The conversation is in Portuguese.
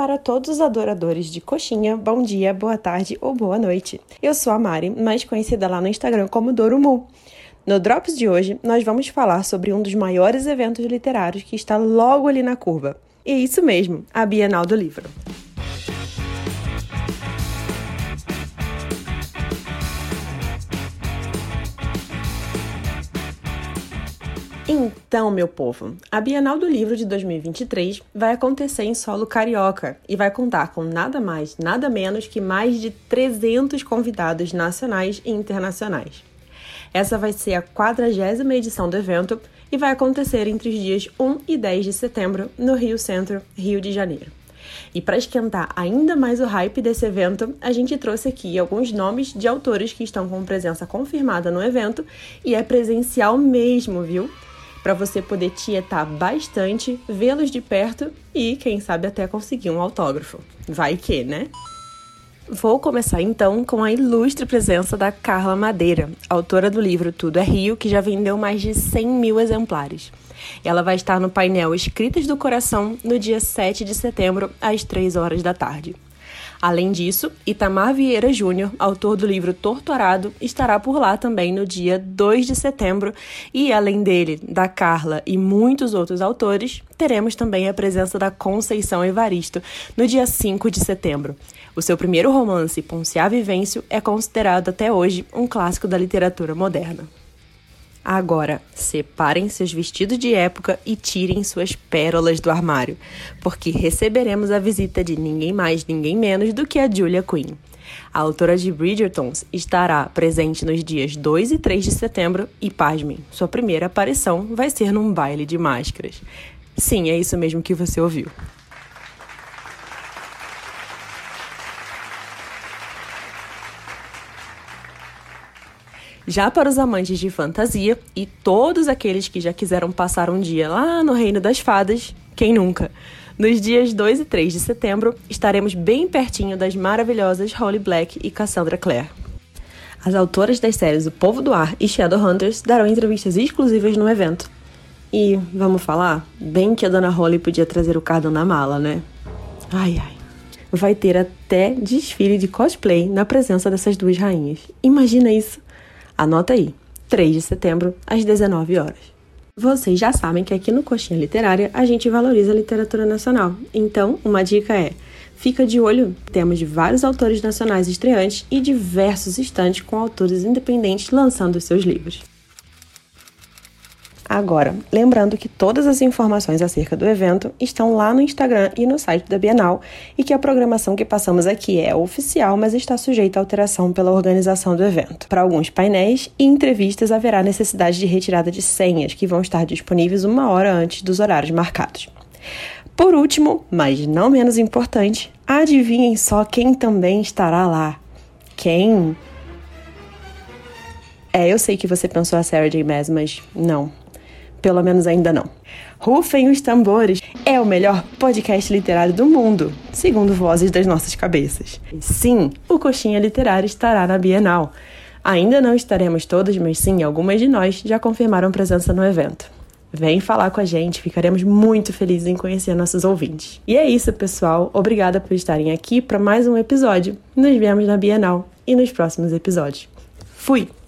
para todos os adoradores de coxinha, bom dia, boa tarde ou boa noite. Eu sou a Mari, mais conhecida lá no Instagram como Dorumu. No Drops de hoje, nós vamos falar sobre um dos maiores eventos literários que está logo ali na curva. E isso mesmo, a Bienal do Livro. Então, meu povo, a Bienal do Livro de 2023 vai acontecer em solo carioca e vai contar com nada mais, nada menos que mais de 300 convidados nacionais e internacionais. Essa vai ser a 40 edição do evento e vai acontecer entre os dias 1 e 10 de setembro no Rio Centro, Rio de Janeiro. E para esquentar ainda mais o hype desse evento, a gente trouxe aqui alguns nomes de autores que estão com presença confirmada no evento e é presencial mesmo, viu? Para você poder tietar bastante, vê-los de perto e, quem sabe, até conseguir um autógrafo. Vai que, né? Vou começar então com a ilustre presença da Carla Madeira, autora do livro Tudo é Rio, que já vendeu mais de 100 mil exemplares. Ela vai estar no painel Escritas do Coração no dia 7 de setembro, às 3 horas da tarde. Além disso, Itamar Vieira Júnior, autor do livro Torturado, estará por lá também no dia 2 de setembro. E além dele, da Carla e muitos outros autores, teremos também a presença da Conceição Evaristo no dia 5 de setembro. O seu primeiro romance, Ponciá Vivêncio, é considerado até hoje um clássico da literatura moderna. Agora, separem seus vestidos de época e tirem suas pérolas do armário, porque receberemos a visita de ninguém mais, ninguém menos do que a Julia Quinn. A autora de Bridgertons estará presente nos dias 2 e 3 de setembro e, pasmem, sua primeira aparição vai ser num baile de máscaras. Sim, é isso mesmo que você ouviu. Já para os amantes de fantasia e todos aqueles que já quiseram passar um dia lá no Reino das Fadas, quem nunca? Nos dias 2 e 3 de setembro, estaremos bem pertinho das maravilhosas Holly Black e Cassandra Clare. As autoras das séries O Povo do Ar e Shadowhunters darão entrevistas exclusivas no evento. E, vamos falar, bem que a Dona Holly podia trazer o cardão na mala, né? Ai, ai. Vai ter até desfile de cosplay na presença dessas duas rainhas. Imagina isso! Anota aí, 3 de setembro, às 19 horas. Vocês já sabem que aqui no Coxinha Literária a gente valoriza a literatura nacional. Então, uma dica é: fica de olho, temos de vários autores nacionais estreantes e diversos estantes com autores independentes lançando seus livros. Agora, lembrando que todas as informações acerca do evento estão lá no Instagram e no site da Bienal e que a programação que passamos aqui é oficial, mas está sujeita a alteração pela organização do evento. Para alguns painéis e entrevistas haverá necessidade de retirada de senhas que vão estar disponíveis uma hora antes dos horários marcados. Por último, mas não menos importante, adivinhem só quem também estará lá. Quem? É, eu sei que você pensou a Sarah J. Maas, mas não, pelo menos ainda não. Rufem os tambores é o melhor podcast literário do mundo, segundo vozes das nossas cabeças. Sim, o Coxinha Literário estará na Bienal. Ainda não estaremos todos, mas sim, algumas de nós já confirmaram presença no evento. Vem falar com a gente, ficaremos muito felizes em conhecer nossos ouvintes. E é isso, pessoal. Obrigada por estarem aqui para mais um episódio. Nos vemos na Bienal e nos próximos episódios. Fui!